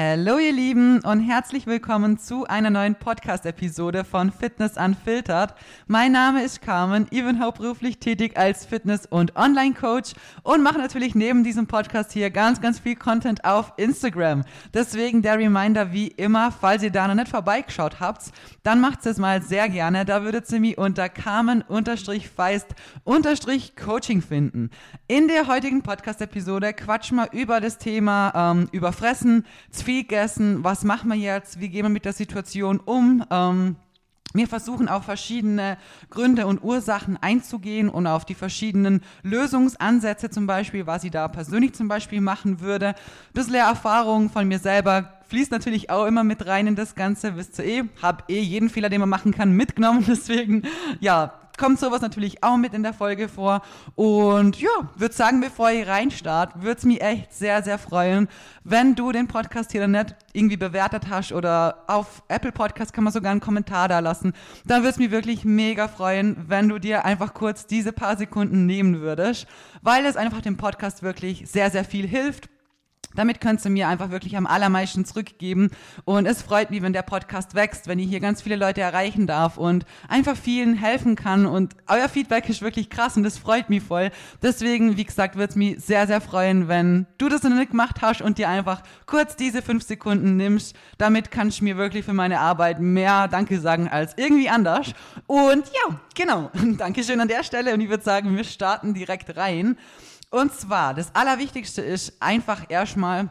Hallo ihr Lieben und herzlich willkommen zu einer neuen Podcast-Episode von Fitness Unfiltered. Mein Name ist Carmen, ich bin hauptberuflich tätig als Fitness- und Online-Coach und mache natürlich neben diesem Podcast hier ganz, ganz viel Content auf Instagram. Deswegen der Reminder wie immer, falls ihr da noch nicht vorbeigeschaut habt, dann macht es mal sehr gerne. Da würdet ihr mich unter Carmen-Feist-Coaching finden. In der heutigen Podcast-Episode quatschen wir über das Thema ähm, Überfressen, gegessen, was machen wir jetzt, wie gehen wir mit der Situation um. Ähm, wir versuchen auf verschiedene Gründe und Ursachen einzugehen und auf die verschiedenen Lösungsansätze zum Beispiel, was ich da persönlich zum Beispiel machen würde. Ein bisschen Erfahrung von mir selber fließt natürlich auch immer mit rein in das Ganze, wisst ihr eh. Hab eh jeden Fehler, den man machen kann, mitgenommen. Deswegen, ja, kommt sowas natürlich auch mit in der Folge vor. Und ja, würde sagen, bevor ihr reinstartet, würde es mich echt sehr, sehr freuen, wenn du den Podcast hier dann nicht irgendwie bewertet hast oder auf Apple Podcast kann man sogar einen Kommentar da lassen. Dann würde es mich wirklich mega freuen, wenn du dir einfach kurz diese paar Sekunden nehmen würdest, weil es einfach dem Podcast wirklich sehr, sehr viel hilft damit könntest du mir einfach wirklich am allermeisten zurückgeben. Und es freut mich, wenn der Podcast wächst, wenn ich hier ganz viele Leute erreichen darf und einfach vielen helfen kann. Und euer Feedback ist wirklich krass und das freut mich voll. Deswegen, wie gesagt, würde es mich sehr, sehr freuen, wenn du das noch nicht gemacht hast und dir einfach kurz diese fünf Sekunden nimmst. Damit kannst du mir wirklich für meine Arbeit mehr Danke sagen als irgendwie anders. Und ja, genau. Dankeschön an der Stelle. Und ich würde sagen, wir starten direkt rein. Und zwar, das Allerwichtigste ist einfach erstmal,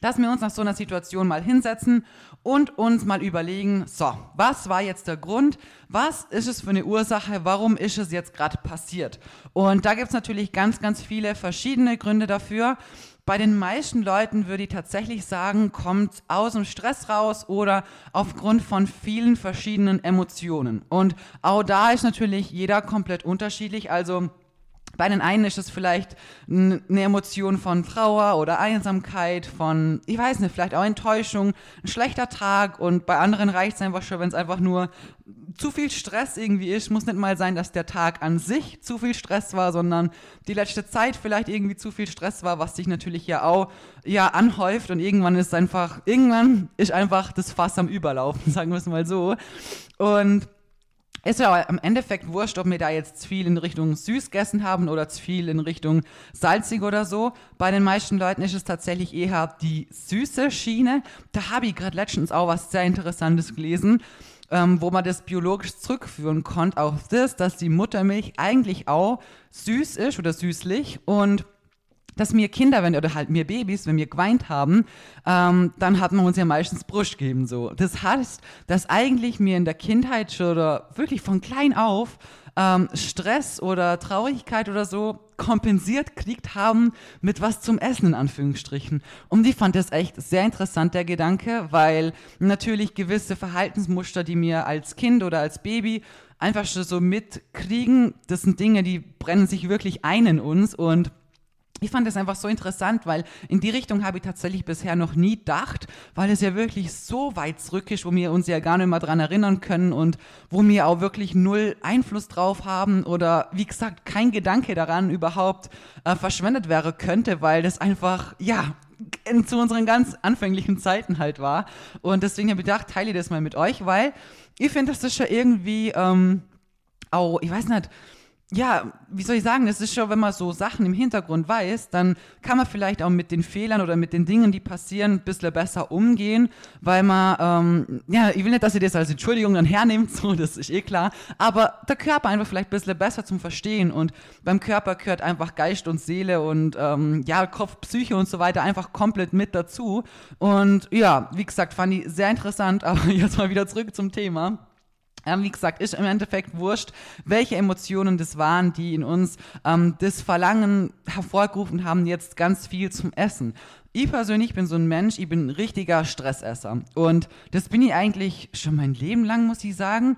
dass wir uns nach so einer Situation mal hinsetzen und uns mal überlegen, so, was war jetzt der Grund? Was ist es für eine Ursache? Warum ist es jetzt gerade passiert? Und da gibt es natürlich ganz, ganz viele verschiedene Gründe dafür. Bei den meisten Leuten würde ich tatsächlich sagen, kommt aus dem Stress raus oder aufgrund von vielen verschiedenen Emotionen. Und auch da ist natürlich jeder komplett unterschiedlich. Also bei den einen ist es vielleicht eine Emotion von Trauer oder Einsamkeit, von, ich weiß nicht, vielleicht auch Enttäuschung, ein schlechter Tag und bei anderen reicht es einfach schon, wenn es einfach nur zu viel Stress irgendwie ist. Muss nicht mal sein, dass der Tag an sich zu viel Stress war, sondern die letzte Zeit vielleicht irgendwie zu viel Stress war, was sich natürlich ja auch ja anhäuft und irgendwann ist einfach, irgendwann ist einfach das Fass am Überlaufen, sagen wir es mal so. Und ist ja am Endeffekt wurscht, ob wir da jetzt zu viel in Richtung süß gegessen haben oder zu viel in Richtung salzig oder so. Bei den meisten Leuten ist es tatsächlich eher die süße Schiene. Da habe ich gerade letztens auch was sehr Interessantes gelesen, ähm, wo man das biologisch zurückführen konnte auf das, dass die Muttermilch eigentlich auch süß ist oder süßlich und dass mir Kinder, wenn oder halt mir Babys, wenn wir geweint haben, ähm, dann hat man uns ja meistens Brust gegeben so. Das heißt, dass eigentlich mir in der Kindheit schon oder wirklich von klein auf ähm, Stress oder Traurigkeit oder so kompensiert kriegt haben mit was zum Essen in Anführungsstrichen. Und ich fand das echt sehr interessant, der Gedanke, weil natürlich gewisse Verhaltensmuster, die mir als Kind oder als Baby einfach schon so mitkriegen, das sind Dinge, die brennen sich wirklich ein in uns und ich fand das einfach so interessant, weil in die Richtung habe ich tatsächlich bisher noch nie gedacht, weil es ja wirklich so weit zurück ist, wo wir uns ja gar nicht mehr dran erinnern können und wo wir auch wirklich null Einfluss drauf haben oder wie gesagt kein Gedanke daran überhaupt äh, verschwendet wäre könnte, weil das einfach, ja, in, zu unseren ganz anfänglichen Zeiten halt war. Und deswegen habe ich gedacht, teile das mal mit euch, weil ich finde, das ist schon irgendwie ähm, auch, ich weiß nicht, ja, wie soll ich sagen, es ist schon, wenn man so Sachen im Hintergrund weiß, dann kann man vielleicht auch mit den Fehlern oder mit den Dingen, die passieren, ein bisschen besser umgehen, weil man, ähm, ja, ich will nicht, dass ihr das als Entschuldigung dann hernehmt, so, das ist eh klar, aber der Körper einfach vielleicht ein bisschen besser zum Verstehen und beim Körper gehört einfach Geist und Seele und, ähm, ja, Kopf, Psyche und so weiter einfach komplett mit dazu und ja, wie gesagt, fand ich sehr interessant, aber jetzt mal wieder zurück zum Thema. Ähm, wie gesagt, ist im Endeffekt wurscht, welche Emotionen das waren, die in uns ähm, das Verlangen hervorgerufen haben, jetzt ganz viel zum Essen. Ich persönlich bin so ein Mensch, ich bin ein richtiger Stressesser. Und das bin ich eigentlich schon mein Leben lang, muss ich sagen.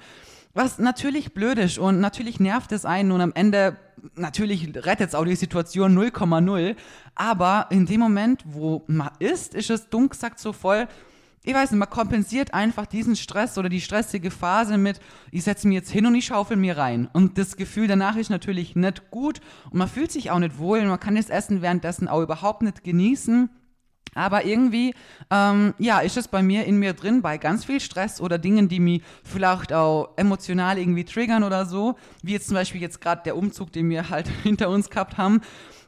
Was natürlich blöd ist und natürlich nervt es einen und am Ende natürlich rettet es auch die Situation 0,0. Aber in dem Moment, wo man isst, ist es gesagt so voll, ich weiß nicht, man kompensiert einfach diesen Stress oder die stressige Phase mit, ich setze mir jetzt hin und ich schaufel mir rein. Und das Gefühl danach ist natürlich nicht gut und man fühlt sich auch nicht wohl und man kann das Essen währenddessen auch überhaupt nicht genießen. Aber irgendwie, ähm, ja, ist es bei mir in mir drin, bei ganz viel Stress oder Dingen, die mich vielleicht auch emotional irgendwie triggern oder so, wie jetzt zum Beispiel jetzt gerade der Umzug, den wir halt hinter uns gehabt haben.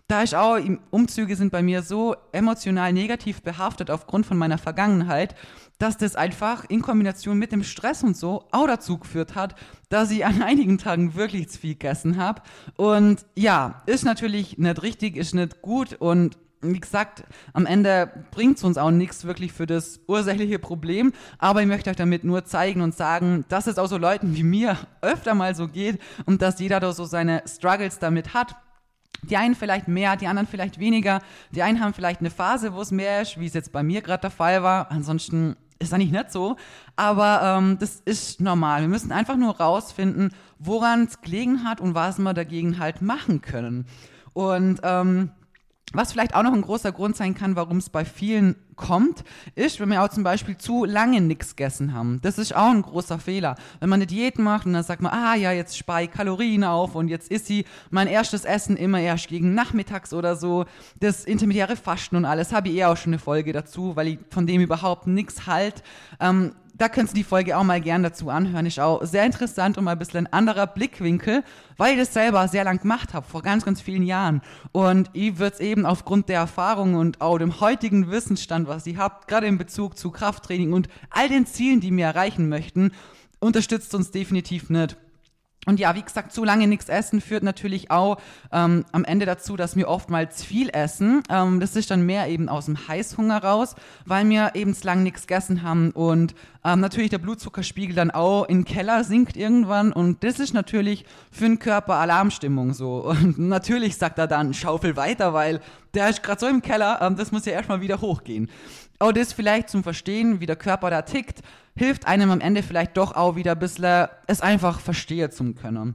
Da ich auch, Umzüge sind bei mir so emotional negativ behaftet aufgrund von meiner Vergangenheit, dass das einfach in Kombination mit dem Stress und so auch dazu geführt hat, dass ich an einigen Tagen wirklich zu viel gegessen habe. Und ja, ist natürlich nicht richtig, ist nicht gut und wie gesagt, am Ende bringt es uns auch nichts wirklich für das ursächliche Problem, aber ich möchte euch damit nur zeigen und sagen, dass es auch so Leuten wie mir öfter mal so geht und dass jeder da so seine Struggles damit hat. Die einen vielleicht mehr, die anderen vielleicht weniger. Die einen haben vielleicht eine Phase, wo es mehr ist, wie es jetzt bei mir gerade der Fall war. Ansonsten ist eigentlich nicht so, aber ähm, das ist normal. Wir müssen einfach nur rausfinden, woran es gelegen hat und was wir dagegen halt machen können. Und ähm, was vielleicht auch noch ein großer Grund sein kann, warum es bei vielen kommt, ist, wenn wir auch zum Beispiel zu lange nichts gegessen haben. Das ist auch ein großer Fehler. Wenn man eine Diät macht und dann sagt man, ah ja, jetzt spare ich Kalorien auf und jetzt ist sie mein erstes Essen immer erst gegen nachmittags oder so. Das intermediäre Fasten und alles, habe ich eher auch schon eine Folge dazu, weil ich von dem überhaupt nichts halt. Ähm, da könnt ihr die Folge auch mal gern dazu anhören. Ist auch sehr interessant und mal ein bisschen ein anderer Blickwinkel, weil ich das selber sehr lang gemacht habe, vor ganz, ganz vielen Jahren. Und ich würde es eben aufgrund der Erfahrung und auch dem heutigen Wissensstand, was ihr habt, gerade in Bezug zu Krafttraining und all den Zielen, die wir erreichen möchten, unterstützt uns definitiv nicht. Und ja, wie gesagt, zu lange nichts essen führt natürlich auch ähm, am Ende dazu, dass wir oftmals viel essen. Ähm, das ist dann mehr eben aus dem Heißhunger raus, weil wir eben zu lange nichts gegessen haben und ähm, natürlich der Blutzuckerspiegel dann auch in den Keller sinkt irgendwann. Und das ist natürlich für den Körper Alarmstimmung so. Und natürlich sagt er dann, schaufel weiter, weil der ist gerade so im Keller, ähm, das muss ja erstmal wieder hochgehen. Auch das vielleicht zum Verstehen, wie der Körper da tickt hilft einem am Ende vielleicht doch auch wieder ein bisschen, es einfach verstehen zu können.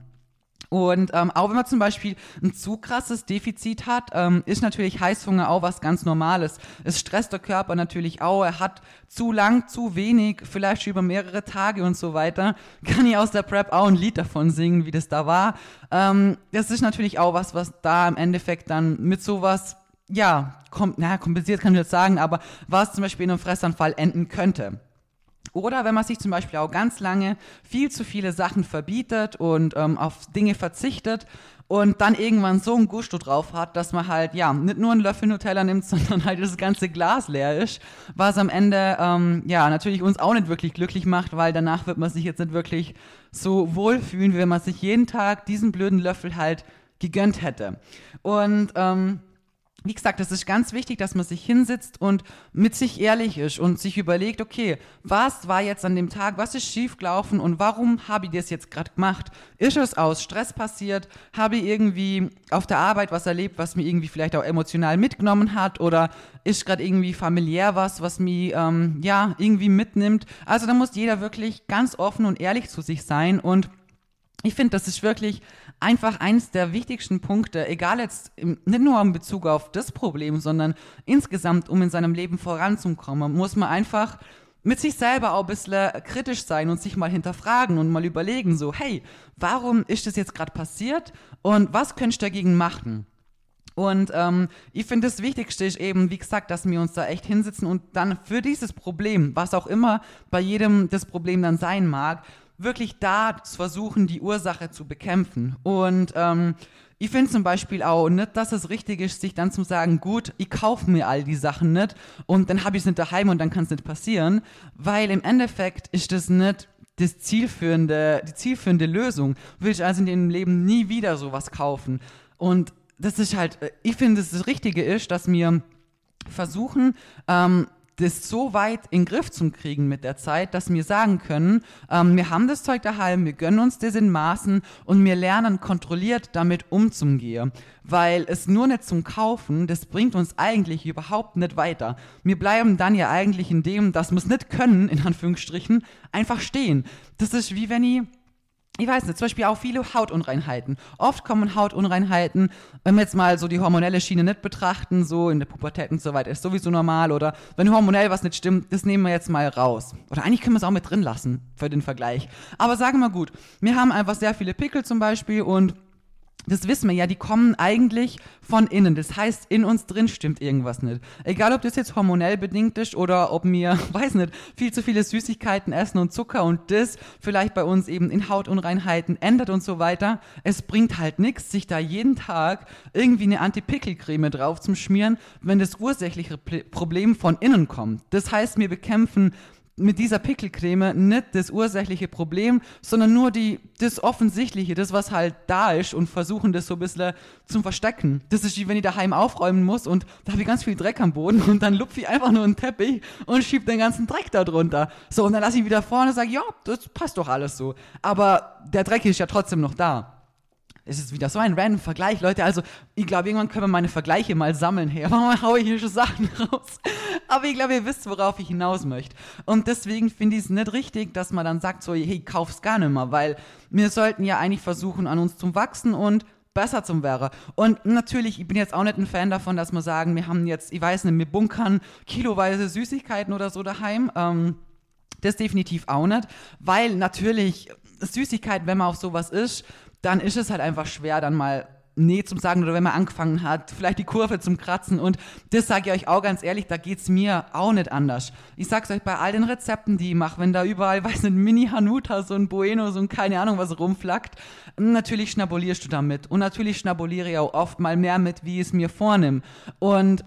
Und ähm, auch wenn man zum Beispiel ein zu krasses Defizit hat, ähm, ist natürlich Heißhunger auch was ganz Normales. Es stresst der Körper natürlich auch. Er hat zu lang, zu wenig, vielleicht über mehrere Tage und so weiter. Kann ich aus der Prep auch ein Lied davon singen, wie das da war. Ähm, das ist natürlich auch was, was da im Endeffekt dann mit sowas, ja, kom na, kompensiert kann ich jetzt sagen, aber was zum Beispiel in einem Fressanfall enden könnte. Oder wenn man sich zum Beispiel auch ganz lange viel zu viele Sachen verbietet und ähm, auf Dinge verzichtet und dann irgendwann so ein Gusto drauf hat, dass man halt, ja, nicht nur einen Löffel Nutella nimmt, sondern halt das ganze Glas leer ist, was am Ende, ähm, ja, natürlich uns auch nicht wirklich glücklich macht, weil danach wird man sich jetzt nicht wirklich so wohlfühlen, wie wenn man sich jeden Tag diesen blöden Löffel halt gegönnt hätte. Und, ähm, wie gesagt, es ist ganz wichtig, dass man sich hinsetzt und mit sich ehrlich ist und sich überlegt, okay, was war jetzt an dem Tag, was ist schiefgelaufen und warum habe ich das jetzt gerade gemacht? Ist es aus Stress passiert? Habe ich irgendwie auf der Arbeit was erlebt, was mir irgendwie vielleicht auch emotional mitgenommen hat oder ist gerade irgendwie familiär was, was mich ähm, ja irgendwie mitnimmt? Also da muss jeder wirklich ganz offen und ehrlich zu sich sein und ich finde, das ist wirklich einfach eines der wichtigsten Punkte, egal jetzt im, nicht nur in Bezug auf das Problem, sondern insgesamt, um in seinem Leben voranzukommen, muss man einfach mit sich selber auch ein bisschen kritisch sein und sich mal hinterfragen und mal überlegen, so, hey, warum ist das jetzt gerade passiert und was könnte ich dagegen machen? Und ähm, ich finde, das Wichtigste ist eben, wie gesagt, dass wir uns da echt hinsetzen und dann für dieses Problem, was auch immer bei jedem das Problem dann sein mag, wirklich da versuchen, die Ursache zu bekämpfen. Und ähm, ich finde zum Beispiel auch nicht, dass es richtig ist, sich dann zu sagen, gut, ich kaufe mir all die Sachen nicht und dann habe ich es nicht daheim und dann kann es nicht passieren, weil im Endeffekt ist das nicht das zielführende, die zielführende Lösung. Will ich also in dem Leben nie wieder sowas kaufen. Und das ist halt, äh, ich finde, das Richtige ist, dass wir versuchen, ähm, das so weit in den Griff zu kriegen mit der Zeit, dass wir sagen können, ähm, wir haben das Zeug daheim, wir gönnen uns das in Maßen und wir lernen kontrolliert damit umzugehen. Weil es nur nicht zum Kaufen, das bringt uns eigentlich überhaupt nicht weiter. Wir bleiben dann ja eigentlich in dem, dass wir es nicht können, in Anführungsstrichen, einfach stehen. Das ist wie wenn ich ich weiß nicht, zum Beispiel auch viele Hautunreinheiten. Oft kommen Hautunreinheiten, wenn wir jetzt mal so die hormonelle Schiene nicht betrachten, so in der Pubertät und so weiter, ist sowieso normal. Oder wenn hormonell was nicht stimmt, das nehmen wir jetzt mal raus. Oder eigentlich können wir es auch mit drin lassen, für den Vergleich. Aber sagen wir gut, wir haben einfach sehr viele Pickel zum Beispiel und das wissen wir ja, die kommen eigentlich von innen. Das heißt, in uns drin stimmt irgendwas nicht. Egal, ob das jetzt hormonell bedingt ist oder ob wir, weiß nicht, viel zu viele Süßigkeiten essen und Zucker und das vielleicht bei uns eben in Hautunreinheiten ändert und so weiter. Es bringt halt nichts, sich da jeden Tag irgendwie eine Anti-Pickel-Creme drauf zu schmieren, wenn das ursächliche Problem von innen kommt. Das heißt, wir bekämpfen mit dieser Pickelcreme nicht das ursächliche Problem, sondern nur die, das Offensichtliche, das, was halt da ist und versuchen, das so ein bisschen zu verstecken. Das ist wie wenn ich daheim aufräumen muss und da habe ich ganz viel Dreck am Boden und dann lupfe ich einfach nur einen Teppich und schiebe den ganzen Dreck da drunter. So, und dann lasse ich wieder vorne und sage, ja, das passt doch alles so. Aber der Dreck ist ja trotzdem noch da es ist wieder so ein random Vergleich, Leute. Also, ich glaube, irgendwann können wir meine Vergleiche mal sammeln. Hey, warum haue ich hier schon Sachen raus? Aber ich glaube, ihr wisst, worauf ich hinaus möchte. Und deswegen finde ich es nicht richtig, dass man dann sagt, so, hey, kauf's gar nicht mehr, weil wir sollten ja eigentlich versuchen, an uns zu wachsen und besser zum wäre. Und natürlich, ich bin jetzt auch nicht ein Fan davon, dass wir sagen, wir haben jetzt, ich weiß nicht, wir bunkern kiloweise Süßigkeiten oder so daheim. Ähm, das definitiv auch nicht, weil natürlich Süßigkeiten, wenn man auf sowas ist, dann ist es halt einfach schwer, dann mal Nee zum Sagen oder wenn man angefangen hat, vielleicht die Kurve zum Kratzen. Und das sage ich euch auch ganz ehrlich, da geht es mir auch nicht anders. Ich sag's euch bei all den Rezepten, die ich mache, wenn da überall, weiß nicht, Mini-Hanuta, so ein Bueno, so ein keine Ahnung was rumflackt, natürlich schnabulierst du damit. Und natürlich schnabuliere ich auch oft mal mehr mit, wie ich es mir vornehme. Und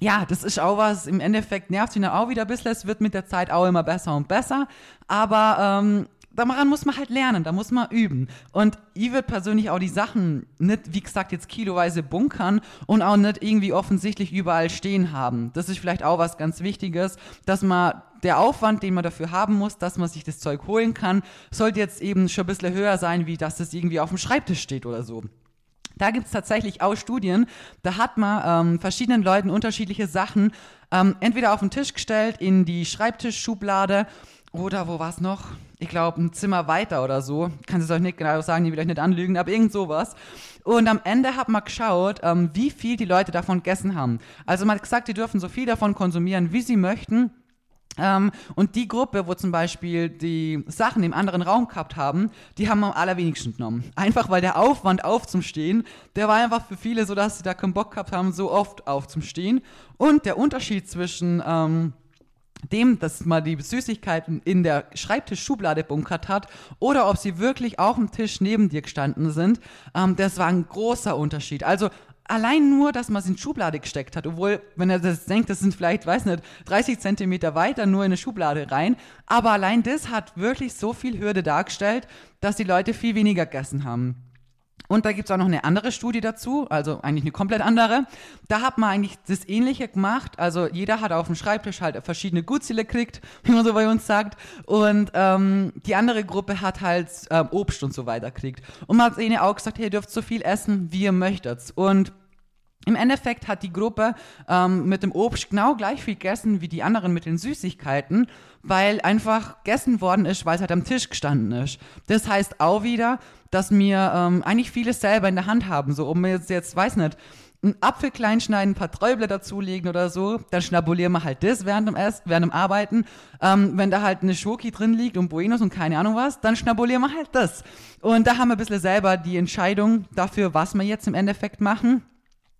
ja, das ist auch was, im Endeffekt nervt mich auch wieder ein bisschen, es wird mit der Zeit auch immer besser und besser, aber ähm, daran muss man halt lernen, da muss man üben. Und ich würde persönlich auch die Sachen nicht, wie gesagt, jetzt kiloweise bunkern und auch nicht irgendwie offensichtlich überall stehen haben. Das ist vielleicht auch was ganz Wichtiges, dass man der Aufwand, den man dafür haben muss, dass man sich das Zeug holen kann, sollte jetzt eben schon ein bisschen höher sein, wie dass das irgendwie auf dem Schreibtisch steht oder so. Da gibt es tatsächlich auch Studien, da hat man ähm, verschiedenen Leuten unterschiedliche Sachen ähm, entweder auf den Tisch gestellt, in die Schreibtischschublade oder wo war es noch? Ich glaube, ein Zimmer weiter oder so. Kann es euch nicht genau sagen, die will euch nicht anlügen, aber irgend sowas. Und am Ende hat man geschaut, ähm, wie viel die Leute davon gegessen haben. Also man hat gesagt, die dürfen so viel davon konsumieren, wie sie möchten. Ähm, und die Gruppe, wo zum Beispiel die Sachen im anderen Raum gehabt haben, die haben am allerwenigsten genommen. Einfach weil der Aufwand aufzustehen, der war einfach für viele so, dass sie da keinen Bock gehabt haben, so oft aufzustehen. Und der Unterschied zwischen ähm, dem, dass man die Süßigkeiten in der Schreibtischschublade bunkert hat oder ob sie wirklich auf dem Tisch neben dir gestanden sind, ähm, das war ein großer Unterschied. Also allein nur, dass man es in die Schublade gesteckt hat, obwohl, wenn er das denkt, das sind vielleicht, weiß nicht, 30 Zentimeter weiter nur in eine Schublade rein, aber allein das hat wirklich so viel Hürde dargestellt, dass die Leute viel weniger gegessen haben. Und da gibt es auch noch eine andere Studie dazu, also eigentlich eine komplett andere. Da hat man eigentlich das Ähnliche gemacht. Also jeder hat auf dem Schreibtisch halt verschiedene Gutsile gekriegt, wie man so bei uns sagt. Und ähm, die andere Gruppe hat halt ähm, Obst und so weiter gekriegt. Und man hat ihnen auch gesagt, hey, ihr dürft so viel essen, wie ihr möchtet. Und im Endeffekt hat die Gruppe ähm, mit dem Obst genau gleich viel gegessen wie die anderen mit den Süßigkeiten, weil einfach gegessen worden ist, weil es halt am Tisch gestanden ist. Das heißt auch wieder, dass wir ähm, eigentlich vieles selber in der Hand haben. So, um jetzt, jetzt weiß nicht, einen Apfel klein schneiden, ein paar Träubler dazulegen oder so, dann schnabulieren wir halt das während dem Essen, während dem Arbeiten. Ähm, wenn da halt eine Schoki drin liegt und Buenos und keine Ahnung was, dann schnabulieren wir halt das. Und da haben wir ein bisschen selber die Entscheidung dafür, was wir jetzt im Endeffekt machen.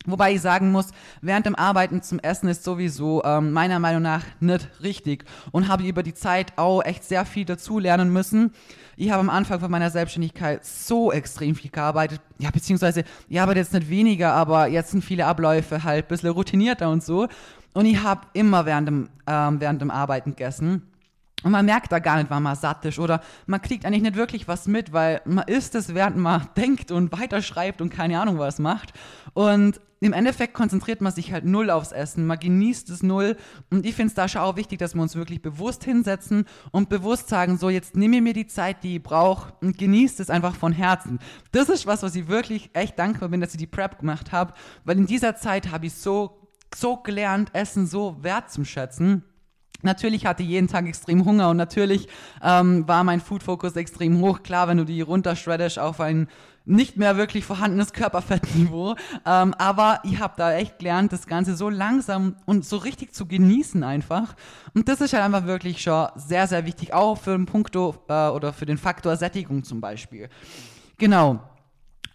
Wobei ich sagen muss, während dem Arbeiten zum Essen ist sowieso ähm, meiner Meinung nach nicht richtig und habe über die Zeit auch echt sehr viel dazu lernen müssen. Ich habe am Anfang von meiner Selbstständigkeit so extrem viel gearbeitet, ja, beziehungsweise ich arbeite jetzt nicht weniger, aber jetzt sind viele Abläufe halt ein bisschen routinierter und so. Und ich habe immer während dem, ähm, während dem Arbeiten gegessen. Und man merkt da gar nicht, wann man satt ist oder man kriegt eigentlich nicht wirklich was mit, weil man isst es, während man denkt und weiterschreibt und keine Ahnung was macht. Und im Endeffekt konzentriert man sich halt null aufs Essen, man genießt es null. Und ich finde es da schon auch wichtig, dass wir uns wirklich bewusst hinsetzen und bewusst sagen, so jetzt nehme ich mir die Zeit, die ich brauche und genießt es einfach von Herzen. Das ist was, was ich wirklich echt dankbar bin, dass ich die Prep gemacht habe, weil in dieser Zeit habe ich so, so gelernt, Essen so wertzuschätzen. Natürlich hatte ich jeden Tag extrem Hunger und natürlich ähm, war mein Food-Fokus extrem hoch. Klar, wenn du die runterschreddest auf ein nicht mehr wirklich vorhandenes Körperfettniveau. Ähm, aber ich habe da echt gelernt, das Ganze so langsam und so richtig zu genießen einfach. Und das ist halt einfach wirklich schon sehr, sehr wichtig, auch für den Punkto äh, oder für den Faktor Sättigung zum Beispiel. Genau.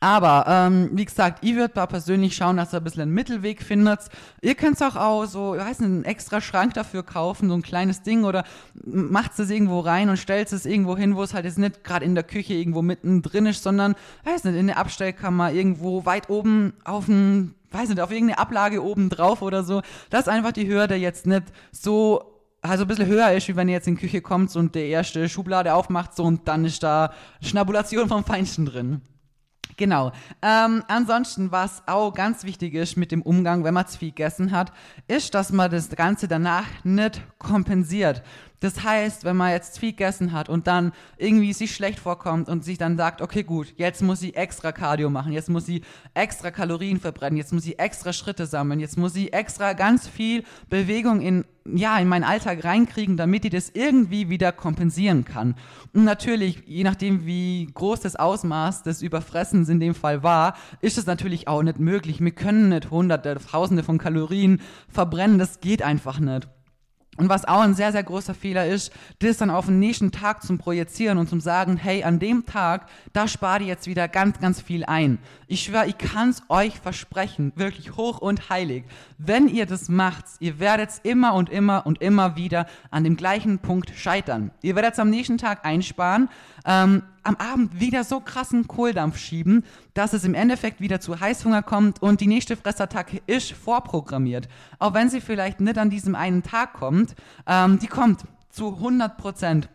Aber, ähm, wie gesagt, ich würde da persönlich schauen, dass ihr ein bisschen einen Mittelweg findet. Ihr könnt es auch, auch so, ich weiß nicht, einen extra Schrank dafür kaufen, so ein kleines Ding oder macht es irgendwo rein und stellt es irgendwo hin, wo es halt jetzt nicht gerade in der Küche irgendwo mittendrin ist, sondern, weiß nicht, in der Abstellkammer irgendwo weit oben auf dem, weiß nicht, auf irgendeine Ablage oben drauf oder so, dass einfach die Hürde jetzt nicht so also ein bisschen höher ist, wie wenn ihr jetzt in die Küche kommt und der erste Schublade aufmacht so und dann ist da Schnabulation vom Feinsten drin. Genau. Ähm, ansonsten, was auch ganz wichtig ist mit dem Umgang, wenn man zu viel gegessen hat, ist, dass man das Ganze danach nicht kompensiert. Das heißt, wenn man jetzt viel gegessen hat und dann irgendwie sich schlecht vorkommt und sich dann sagt, okay, gut, jetzt muss ich extra Cardio machen, jetzt muss ich extra Kalorien verbrennen, jetzt muss ich extra Schritte sammeln, jetzt muss ich extra ganz viel Bewegung in ja, in meinen Alltag reinkriegen, damit ich das irgendwie wieder kompensieren kann. Und natürlich, je nachdem, wie groß das Ausmaß des Überfressens in dem Fall war, ist es natürlich auch nicht möglich. Wir können nicht hunderte, tausende von Kalorien verbrennen, das geht einfach nicht. Und was auch ein sehr, sehr großer Fehler ist, das dann auf den nächsten Tag zum Projizieren und zum Sagen, hey, an dem Tag, da spart ihr jetzt wieder ganz, ganz viel ein. Ich schwöre, ich kann es euch versprechen, wirklich hoch und heilig. Wenn ihr das macht, ihr werdet immer und immer und immer wieder an dem gleichen Punkt scheitern. Ihr werdet am nächsten Tag einsparen, ähm, am Abend wieder so krassen Kohldampf schieben, dass es im Endeffekt wieder zu Heißhunger kommt und die nächste Fressattacke ist vorprogrammiert. Auch wenn sie vielleicht nicht an diesem einen Tag kommt, ähm, die kommt zu 100 Prozent.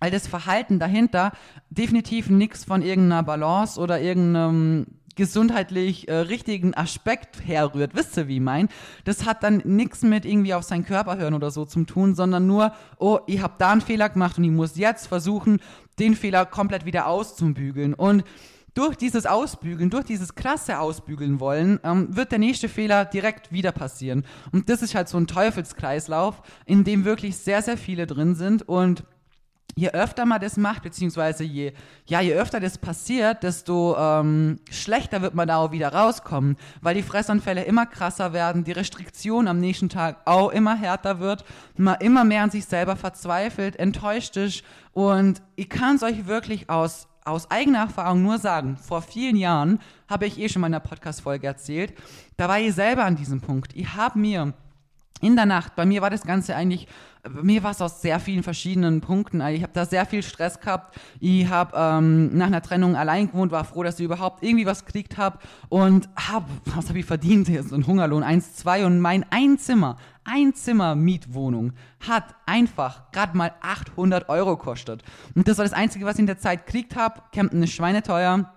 Weil das Verhalten dahinter definitiv nichts von irgendeiner Balance oder irgendeinem gesundheitlich äh, richtigen Aspekt herrührt. Wisst ihr, wie ich mein? Das hat dann nichts mit irgendwie auf seinen Körper hören oder so zu tun, sondern nur, oh, ich habe da einen Fehler gemacht und ich muss jetzt versuchen, den Fehler komplett wieder auszubügeln. Und durch dieses Ausbügeln, durch dieses klasse Ausbügeln wollen, ähm, wird der nächste Fehler direkt wieder passieren. Und das ist halt so ein Teufelskreislauf, in dem wirklich sehr, sehr viele drin sind und je öfter man das macht, beziehungsweise je, ja, je öfter das passiert, desto ähm, schlechter wird man da auch wieder rauskommen, weil die Fressanfälle immer krasser werden, die Restriktion am nächsten Tag auch immer härter wird, man immer mehr an sich selber verzweifelt, enttäuscht ist und ich kann es euch wirklich aus aus eigener Erfahrung nur sagen, vor vielen Jahren habe ich eh schon mal in einer Podcast-Folge erzählt, da war ich selber an diesem Punkt. Ich habe mir in der Nacht, bei mir war das Ganze eigentlich, bei mir war es aus sehr vielen verschiedenen Punkten. Also ich habe da sehr viel Stress gehabt. Ich habe ähm, nach einer Trennung allein gewohnt, war froh, dass ich überhaupt irgendwie was gekriegt habe und habe, was habe ich verdient? Jetzt ein Hungerlohn 1, 2 und mein ein Zimmer, ein Zimmer Mietwohnung hat einfach gerade mal 800 Euro kostet. Und das war das Einzige, was ich in der Zeit gekriegt habe. Campen ist schweineteuer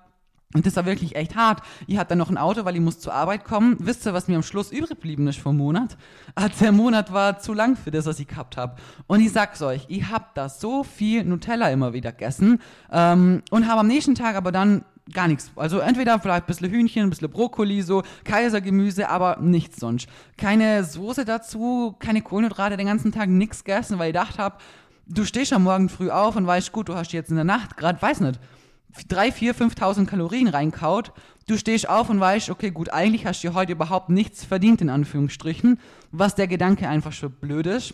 und das war wirklich echt hart. Ich hatte dann noch ein Auto, weil ich muss zur Arbeit kommen. Wisst ihr, was mir am Schluss übrig geblieben ist vom Monat? Ah, der Monat war zu lang für das, was ich gehabt habe. Und ich sag's euch, ich hab da so viel Nutella immer wieder gegessen ähm, und habe am nächsten Tag aber dann gar nichts. Also entweder vielleicht ein bisschen Hühnchen, ein bisschen Brokkoli, so Kaisergemüse, aber nichts sonst. Keine Soße dazu, keine Kohlenhydrate, den ganzen Tag nichts gegessen, weil ich gedacht habe, du stehst am Morgen früh auf und weißt, gut, du hast jetzt in der Nacht gerade, weiß nicht, 3, 4, 5.000 Kalorien reinkaut, du stehst auf und weißt, okay, gut, eigentlich hast du heute überhaupt nichts verdient, in Anführungsstrichen, was der Gedanke einfach schon blöd ist.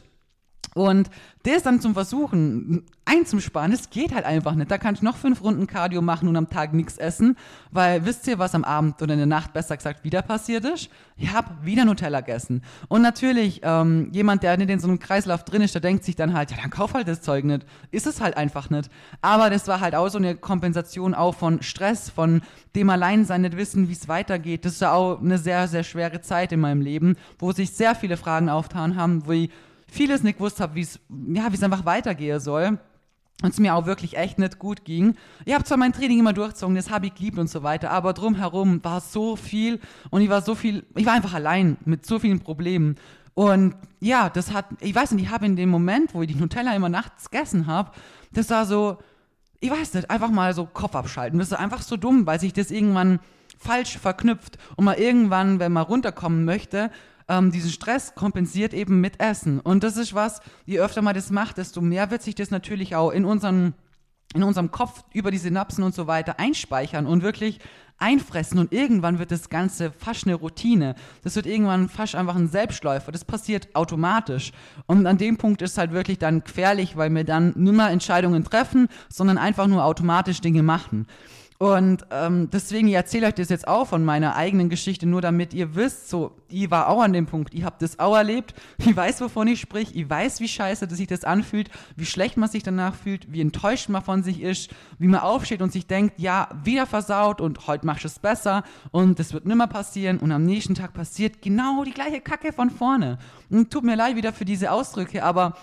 Und das dann zum Versuchen einzusparen, das geht halt einfach nicht. Da kann ich noch fünf Runden Cardio machen und am Tag nichts essen, weil wisst ihr, was am Abend oder in der Nacht besser gesagt wieder passiert ist? Ich habe wieder Nutella gegessen. Und natürlich, ähm, jemand, der nicht in so einem Kreislauf drin ist, der denkt sich dann halt, ja, dann kauf halt das Zeug nicht. Ist es halt einfach nicht. Aber das war halt auch so eine Kompensation auch von Stress, von dem Alleinsein, nicht wissen, wie es weitergeht. Das ja auch eine sehr, sehr schwere Zeit in meinem Leben, wo sich sehr viele Fragen auftan haben, ich vieles nicht gewusst habe, wie es ja, es einfach weitergehen soll. Und es mir auch wirklich echt nicht gut ging. Ich habe zwar mein Training immer durchgezogen, das habe ich geliebt und so weiter, aber drumherum war so viel und ich war so viel, ich war einfach allein mit so vielen Problemen. Und ja, das hat, ich weiß nicht, ich habe in dem Moment, wo ich die Nutella immer nachts gegessen habe, das war so, ich weiß nicht, einfach mal so Kopf abschalten. Das ist einfach so dumm, weil sich das irgendwann falsch verknüpft und man irgendwann, wenn man runterkommen möchte, ähm, diesen Stress kompensiert eben mit Essen. Und das ist was, je öfter man das macht, desto mehr wird sich das natürlich auch in unseren in unserem Kopf über die Synapsen und so weiter einspeichern und wirklich einfressen und irgendwann wird das Ganze fast eine Routine. Das wird irgendwann fast einfach ein Selbstläufer. Das passiert automatisch. Und an dem Punkt ist es halt wirklich dann gefährlich, weil wir dann nicht mehr Entscheidungen treffen, sondern einfach nur automatisch Dinge machen. Und ähm, deswegen, ich erzähle euch das jetzt auch von meiner eigenen Geschichte, nur damit ihr wisst, so, ich war auch an dem Punkt, ich habe das auch erlebt, ich weiß, wovon ich sprich, ich weiß, wie scheiße dass sich das anfühlt, wie schlecht man sich danach fühlt, wie enttäuscht man von sich ist, wie man aufsteht und sich denkt, ja, wieder versaut und heute machst du es besser. Und das wird nimmer passieren. Und am nächsten Tag passiert genau die gleiche Kacke von vorne. Und tut mir leid wieder für diese Ausdrücke, aber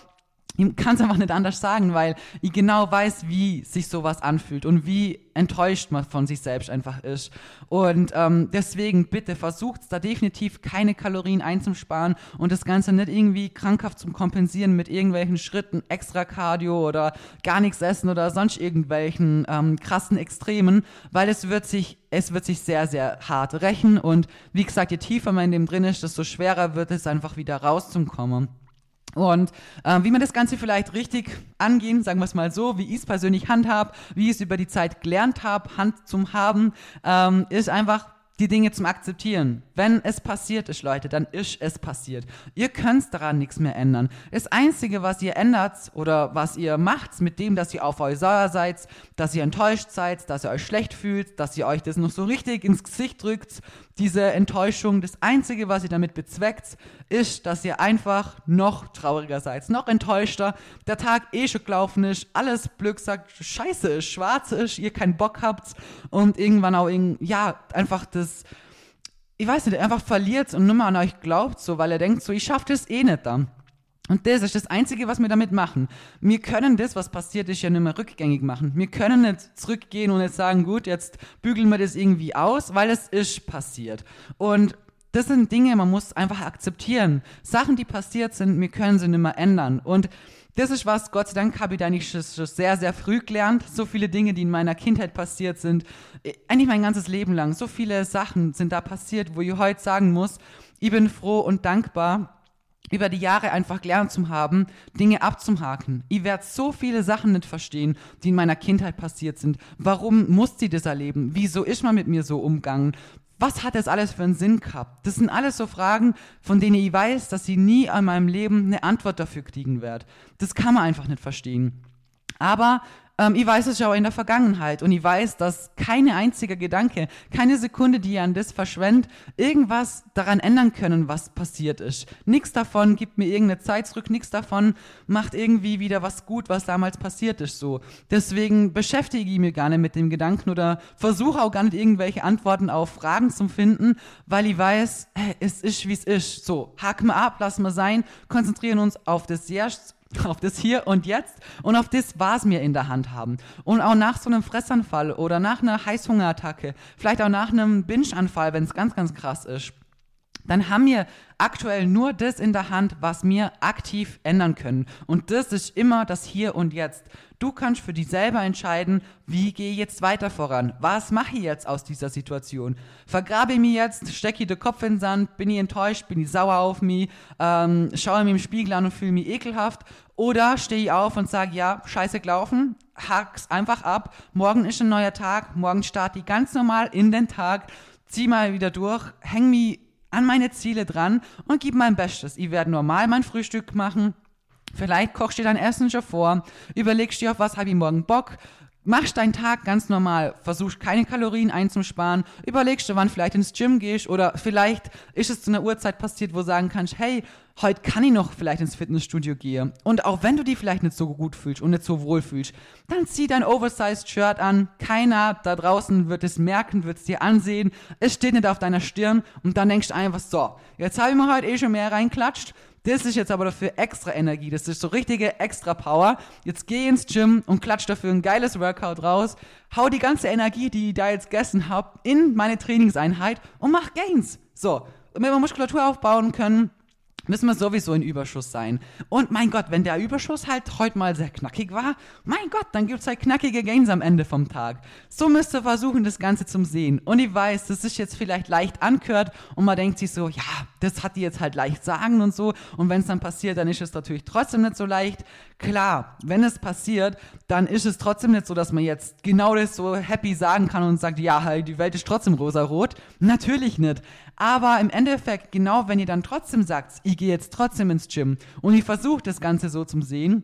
ich kann es einfach nicht anders sagen, weil ich genau weiß, wie sich sowas anfühlt und wie enttäuscht man von sich selbst einfach ist. Und ähm, deswegen bitte versucht da definitiv keine Kalorien einzusparen und das Ganze nicht irgendwie krankhaft zum Kompensieren mit irgendwelchen Schritten, extra Cardio oder gar nichts essen oder sonst irgendwelchen ähm, krassen Extremen, weil es wird sich es wird sich sehr, sehr hart rächen und wie gesagt, je tiefer man in dem drin ist, desto schwerer wird es einfach wieder rauszukommen. Und äh, wie man das Ganze vielleicht richtig angehen, sagen wir es mal so, wie ich es persönlich handhab, wie ich es über die Zeit gelernt habe, Hand zum Haben, ähm, ist einfach die Dinge zum Akzeptieren. Wenn es passiert ist, Leute, dann ist es passiert. Ihr könnt daran nichts mehr ändern. Das Einzige, was ihr ändert oder was ihr macht mit dem, dass ihr auf euch sauer seid, dass ihr enttäuscht seid, dass ihr euch schlecht fühlt, dass ihr euch das noch so richtig ins Gesicht drückt, diese Enttäuschung, das Einzige, was ihr damit bezweckt, ist, dass ihr einfach noch trauriger seid, noch enttäuschter, der Tag eh schon gelaufen ist, alles Glück sagt, scheiße ist, schwarz ist, ihr keinen Bock habt und irgendwann auch, ja, einfach das, ich weiß nicht, einfach verliert und nur mal an euch glaubt, so, weil er denkt so, ich schaff das eh nicht dann. Und das ist das Einzige, was wir damit machen. Wir können das, was passiert ist, ja nicht mehr rückgängig machen. Wir können nicht zurückgehen und jetzt sagen, gut, jetzt bügeln wir das irgendwie aus, weil es ist passiert. Und das sind Dinge, man muss einfach akzeptieren. Sachen, die passiert sind, wir können sie nicht mehr ändern. Und das ist was, Gott sei Dank habe ich da nicht schon sehr, sehr früh gelernt. So viele Dinge, die in meiner Kindheit passiert sind, eigentlich mein ganzes Leben lang. So viele Sachen sind da passiert, wo ich heute sagen muss, ich bin froh und dankbar, über die Jahre einfach gelernt zu haben, Dinge abzuhaken. Ich werde so viele Sachen nicht verstehen, die in meiner Kindheit passiert sind. Warum muss sie das erleben? Wieso ist man mit mir so umgegangen? Was hat das alles für einen Sinn gehabt? Das sind alles so Fragen, von denen ich weiß, dass ich nie an meinem Leben eine Antwort dafür kriegen werde. Das kann man einfach nicht verstehen. Aber ähm, ich weiß es ja auch in der Vergangenheit und ich weiß, dass keine einzige Gedanke, keine Sekunde, die ihr an das verschwendet, irgendwas daran ändern können, was passiert ist. Nichts davon gibt mir irgendeine Zeit zurück, nichts davon macht irgendwie wieder was gut, was damals passiert ist. So. Deswegen beschäftige ich mich gar nicht mit dem Gedanken oder versuche auch gar nicht irgendwelche Antworten auf Fragen zu finden, weil ich weiß, hey, es ist wie es ist. So, haken wir ab, lassen wir sein, konzentrieren uns auf das Jetzt auf das Hier und Jetzt und auf das, was wir in der Hand haben. Und auch nach so einem Fressanfall oder nach einer Heißhungerattacke, vielleicht auch nach einem Binge-Anfall, wenn es ganz, ganz krass ist, dann haben wir aktuell nur das in der Hand, was wir aktiv ändern können. Und das ist immer das Hier und Jetzt. Du kannst für dich selber entscheiden, wie gehe ich jetzt weiter voran? Was mache ich jetzt aus dieser Situation? Vergrabe ich mich jetzt, stecke ich den Kopf in den Sand, bin ich enttäuscht, bin ich sauer auf mich, ähm, schaue mir im Spiegel an und fühle mich ekelhaft? Oder stehe ich auf und sage, ja, scheiße gelaufen, hack's einfach ab, morgen ist ein neuer Tag, morgen starte ich ganz normal in den Tag, zieh mal wieder durch, häng mich an meine Ziele dran und gib mein Bestes. Ich werde normal mein Frühstück machen. Vielleicht kochst du dein Essen schon vor, überlegst dir, auf was habe ich morgen Bock, machst deinen Tag ganz normal, versuchst keine Kalorien einzusparen, überlegst du, wann vielleicht ins Gym gehst oder vielleicht ist es zu einer Uhrzeit passiert, wo du sagen kannst, hey, heute kann ich noch vielleicht ins Fitnessstudio gehen. Und auch wenn du dich vielleicht nicht so gut fühlst und nicht so wohl fühlst, dann zieh dein Oversized Shirt an. Keiner da draußen wird es merken, wird es dir ansehen. Es steht nicht auf deiner Stirn und dann denkst du einfach so, jetzt habe ich mir heute eh schon mehr reinklatscht das ist jetzt aber dafür extra Energie. Das ist so richtige extra Power. Jetzt geh ins Gym und klatsch dafür ein geiles Workout raus. Hau die ganze Energie, die ich da jetzt gegessen habe, in meine Trainingseinheit und mach Gains. So. Und wenn wir Muskulatur aufbauen können, müssen wir sowieso in Überschuss sein. Und mein Gott, wenn der Überschuss halt heute mal sehr knackig war, mein Gott, dann gibt es halt knackige Gains am Ende vom Tag. So müsst ihr versuchen, das Ganze zum Sehen. Und ich weiß, das ist jetzt vielleicht leicht ankört und man denkt sich so, ja, das hat die jetzt halt leicht sagen und so. Und wenn es dann passiert, dann ist es natürlich trotzdem nicht so leicht. Klar, wenn es passiert, dann ist es trotzdem nicht so, dass man jetzt genau das so happy sagen kann und sagt, ja, halt, die Welt ist trotzdem rosarot. Natürlich nicht. Aber im Endeffekt, genau wenn ihr dann trotzdem sagt, ich gehe jetzt trotzdem ins Gym und ich versuche das Ganze so zum Sehen,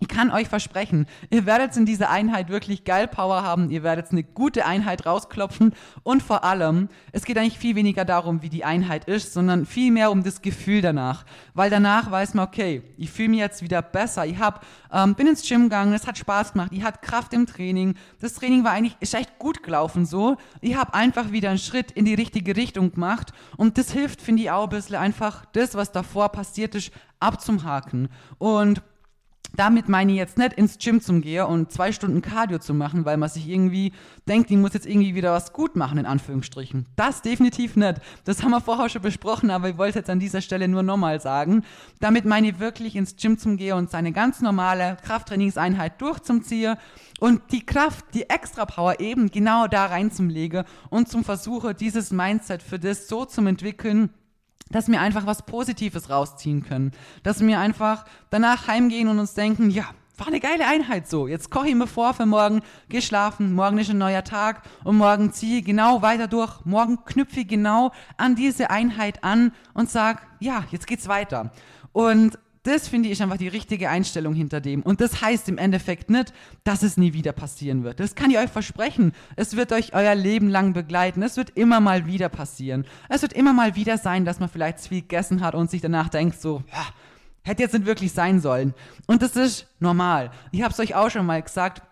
ich kann euch versprechen, ihr werdet in dieser Einheit wirklich geil Power haben, ihr werdet eine gute Einheit rausklopfen. Und vor allem, es geht eigentlich viel weniger darum, wie die Einheit ist, sondern viel mehr um das Gefühl danach. Weil danach weiß man, okay, ich fühle mich jetzt wieder besser, ich hab, ähm, bin ins Gym gegangen, es hat Spaß gemacht, ich hatte Kraft im Training, das Training war eigentlich, ist echt gut gelaufen so, ich habe einfach wieder einen Schritt in die richtige Richtung gemacht. Und das hilft, finde ich auch ein bisschen einfach, das, was davor passiert ist, abzumhaken und damit meine ich jetzt nicht ins Gym zu gehen und zwei Stunden Cardio zu machen, weil man sich irgendwie denkt, ich muss jetzt irgendwie wieder was gut machen, in Anführungsstrichen. Das definitiv nicht. Das haben wir vorher schon besprochen, aber ich wollte jetzt an dieser Stelle nur nochmal sagen. Damit meine ich wirklich ins Gym zu gehen und seine ganz normale Krafttrainingseinheit durchzuziehen und die Kraft, die extra Power eben genau da reinzulegen und zum Versuche, dieses Mindset für das so zu entwickeln, dass wir einfach was Positives rausziehen können. Dass wir einfach danach heimgehen und uns denken, ja, war eine geile Einheit so. Jetzt koche ich mir vor für morgen, geh schlafen, morgen ist ein neuer Tag und morgen ziehe ich genau weiter durch. Morgen knüpfe ich genau an diese Einheit an und sag, ja, jetzt geht's weiter. Und das finde ich einfach die richtige Einstellung hinter dem. Und das heißt im Endeffekt nicht, dass es nie wieder passieren wird. Das kann ich euch versprechen. Es wird euch euer Leben lang begleiten. Es wird immer mal wieder passieren. Es wird immer mal wieder sein, dass man vielleicht zu viel gegessen hat und sich danach denkt so, ja, hätte jetzt nicht wirklich sein sollen. Und das ist normal. Ich habe es euch auch schon mal gesagt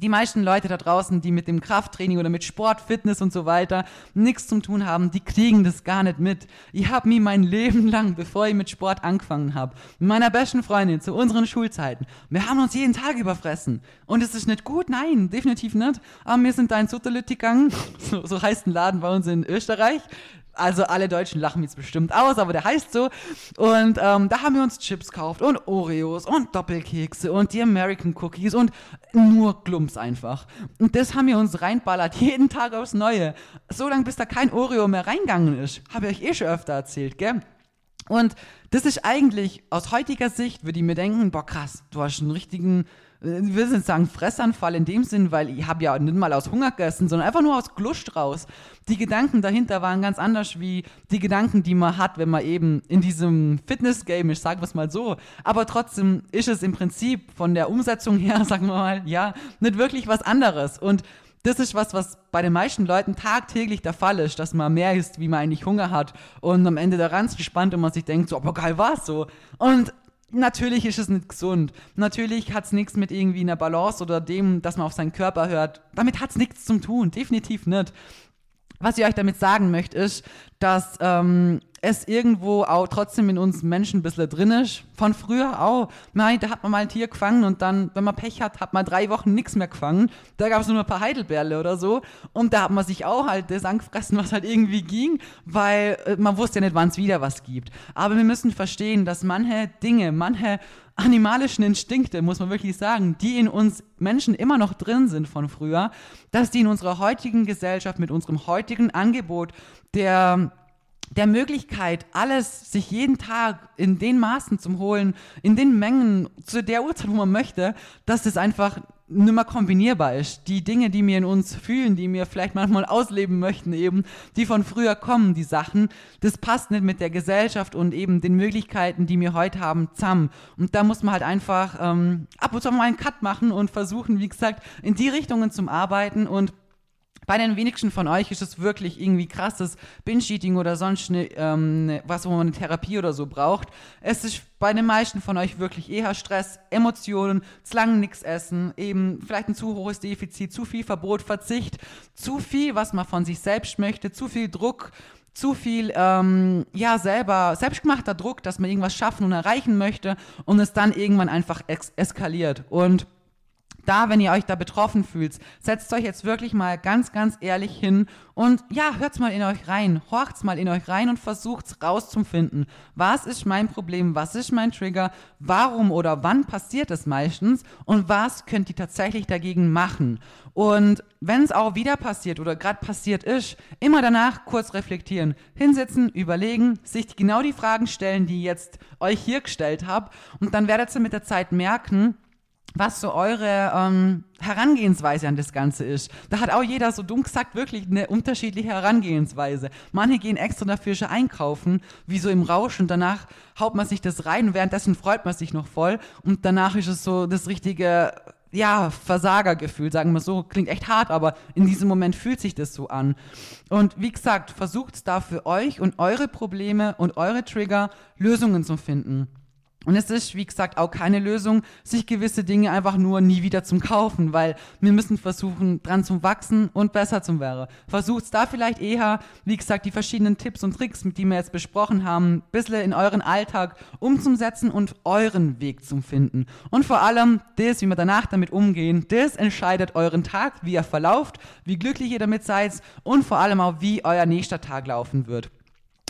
die meisten Leute da draußen, die mit dem Krafttraining oder mit Sport, Fitness und so weiter nichts zu tun haben, die kriegen das gar nicht mit. Ich habe mir mein Leben lang, bevor ich mit Sport angefangen habe, mit meiner besten Freundin zu unseren Schulzeiten, wir haben uns jeden Tag überfressen. Und es ist nicht gut? Nein, definitiv nicht. Aber wir sind da in Sutterlüt gegangen, so, so heißt ein Laden bei uns in Österreich. Also alle Deutschen lachen jetzt bestimmt aus, aber der heißt so. Und ähm, da haben wir uns Chips gekauft und Oreos und Doppelkekse und die American Cookies und nur Glumps einfach. Und das haben wir uns reinballert, jeden Tag aufs Neue. So lange, bis da kein Oreo mehr reingegangen ist. Habe ich euch eh schon öfter erzählt, gell? Und das ist eigentlich aus heutiger Sicht, würde ich mir denken, boah krass, du hast einen richtigen ich will nicht sagen Fressanfall in dem Sinn, weil ich habe ja nicht mal aus Hunger gegessen, sondern einfach nur aus Glust raus. Die Gedanken dahinter waren ganz anders wie die Gedanken, die man hat, wenn man eben in diesem Fitness-Game ist, sagen wir es mal so. Aber trotzdem ist es im Prinzip von der Umsetzung her, sagen wir mal, ja, nicht wirklich was anderes. Und das ist was, was bei den meisten Leuten tagtäglich der Fall ist, dass man mehr isst, wie man eigentlich Hunger hat und am Ende daran ist gespannt und man sich denkt, so, aber geil war's so. Und Natürlich ist es nicht gesund. Natürlich hat es nichts mit irgendwie einer Balance oder dem, dass man auf seinen Körper hört. Damit hat es nichts zu tun. Definitiv nicht. Was ich euch damit sagen möchte, ist, dass ähm, es irgendwo auch trotzdem in uns Menschen ein bisschen drin ist. Von früher auch. Nein, da hat man mal ein Tier gefangen und dann, wenn man Pech hat, hat man drei Wochen nichts mehr gefangen. Da gab es nur ein paar Heidelbeerle oder so. Und da hat man sich auch halt das angefressen, was halt irgendwie ging, weil äh, man wusste ja nicht, wann es wieder was gibt. Aber wir müssen verstehen, dass manche Dinge, manche animalischen Instinkte, muss man wirklich sagen, die in uns Menschen immer noch drin sind von früher, dass die in unserer heutigen Gesellschaft mit unserem heutigen Angebot der der Möglichkeit, alles sich jeden Tag in den Maßen zu holen, in den Mengen, zu der Uhrzeit, wo man möchte, dass es einfach nicht mehr kombinierbar ist. Die Dinge, die wir in uns fühlen, die wir vielleicht manchmal ausleben möchten, eben, die von früher kommen, die Sachen, das passt nicht mit der Gesellschaft und eben den Möglichkeiten, die wir heute haben, zusammen. Und da muss man halt einfach ähm, ab und zu mal einen Cut machen und versuchen, wie gesagt, in die Richtungen zu arbeiten und bei den wenigsten von euch ist es wirklich irgendwie krasses Binge-Eating oder sonst ne, ähm, was, wo man eine Therapie oder so braucht. Es ist bei den meisten von euch wirklich eher Stress, Emotionen, zu lange nichts essen, eben vielleicht ein zu hohes Defizit, zu viel Verbot, Verzicht, zu viel, was man von sich selbst möchte, zu viel Druck, zu viel, ähm, ja, selber, selbstgemachter Druck, dass man irgendwas schaffen und erreichen möchte und es dann irgendwann einfach eskaliert. Und da, wenn ihr euch da betroffen fühlt, setzt euch jetzt wirklich mal ganz, ganz ehrlich hin und ja, hört's mal in euch rein, horcht's mal in euch rein und versucht's rauszufinden. Was ist mein Problem? Was ist mein Trigger? Warum oder wann passiert es meistens? Und was könnt ihr tatsächlich dagegen machen? Und wenn es auch wieder passiert oder gerade passiert ist, immer danach kurz reflektieren, hinsetzen, überlegen, sich genau die Fragen stellen, die ich jetzt euch hier gestellt habe. Und dann werdet ihr mit der Zeit merken, was so eure ähm, Herangehensweise an das Ganze ist. Da hat auch jeder so dumm gesagt wirklich eine unterschiedliche Herangehensweise. Manche gehen extra dafür schon einkaufen, wie so im Rausch und danach haut man sich das rein und währenddessen freut man sich noch voll und danach ist es so das richtige ja, Versagergefühl, sagen wir so, klingt echt hart, aber in diesem Moment fühlt sich das so an. Und wie gesagt, versucht da für euch und eure Probleme und eure Trigger Lösungen zu finden. Und es ist, wie gesagt, auch keine Lösung, sich gewisse Dinge einfach nur nie wieder zum kaufen, weil wir müssen versuchen, dran zu wachsen und besser zu werden. Versucht da vielleicht eher, wie gesagt, die verschiedenen Tipps und Tricks, die wir jetzt besprochen haben, ein bisschen in euren Alltag umzusetzen und euren Weg zu finden. Und vor allem das, wie wir danach damit umgehen, das entscheidet euren Tag, wie er verlauft, wie glücklich ihr damit seid und vor allem auch, wie euer nächster Tag laufen wird.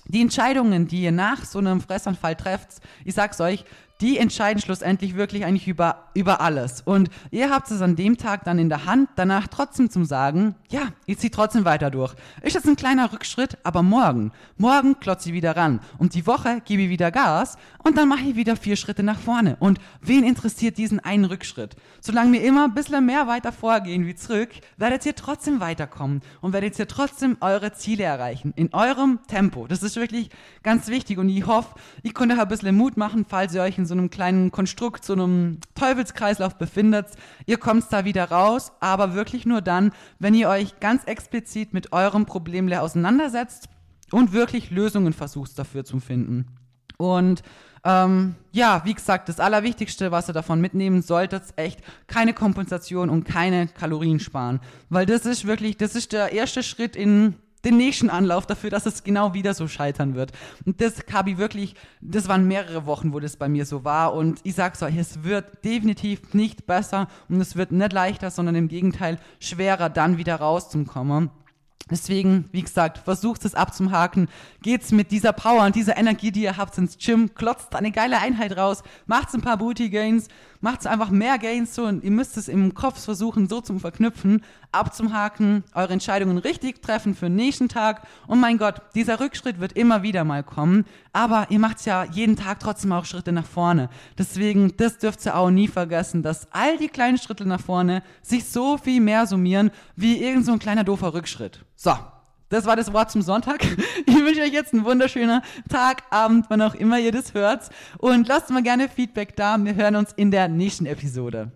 Die Entscheidungen, die ihr nach so einem Fressanfall trefft, ich sag's euch, die entscheiden schlussendlich wirklich eigentlich über, über alles. Und ihr habt es an dem Tag dann in der Hand, danach trotzdem zum Sagen, ja, ich ziehe trotzdem weiter durch. Ist jetzt ein kleiner Rückschritt, aber morgen, morgen klotze ich wieder ran. Und die Woche gebe ich wieder Gas und dann mache ich wieder vier Schritte nach vorne. Und wen interessiert diesen einen Rückschritt? Solange wir immer ein bisschen mehr weiter vorgehen wie zurück, werdet ihr trotzdem weiterkommen und werdet ihr trotzdem eure Ziele erreichen. In eurem Tempo. Das ist wirklich ganz wichtig und ich hoffe, ich konnte euch ein bisschen Mut machen, falls ihr euch in so einem kleinen Konstrukt, so einem Teufelskreislauf befindet. Ihr kommt da wieder raus, aber wirklich nur dann, wenn ihr euch ganz explizit mit eurem Problem auseinandersetzt und wirklich Lösungen versucht dafür zu finden. Und ähm, ja, wie gesagt, das Allerwichtigste, was ihr davon mitnehmen solltet, ist echt keine Kompensation und keine Kalorien sparen. Weil das ist wirklich, das ist der erste Schritt in den nächsten Anlauf dafür, dass es genau wieder so scheitern wird. Und das habe ich wirklich, das waren mehrere Wochen, wo das bei mir so war. Und ich sag's euch, es wird definitiv nicht besser und es wird nicht leichter, sondern im Gegenteil schwerer, dann wieder rauszukommen. Deswegen, wie gesagt, versucht es abzuhaken. Geht's mit dieser Power und dieser Energie, die ihr habt, ins Gym, klotzt eine geile Einheit raus, macht's ein paar Booty Gains, macht's einfach mehr Gains so und ihr müsst es im Kopf versuchen, so zum Verknüpfen, abzuhaken, eure Entscheidungen richtig treffen für den nächsten Tag. Und mein Gott, dieser Rückschritt wird immer wieder mal kommen, aber ihr macht's ja jeden Tag trotzdem auch Schritte nach vorne. Deswegen, das dürft ihr auch nie vergessen, dass all die kleinen Schritte nach vorne sich so viel mehr summieren wie irgend so ein kleiner doofer Rückschritt. So, das war das Wort zum Sonntag. Ich wünsche euch jetzt einen wunderschönen Tag, Abend, wann auch immer ihr das hört. Und lasst mal gerne Feedback da. Wir hören uns in der nächsten Episode.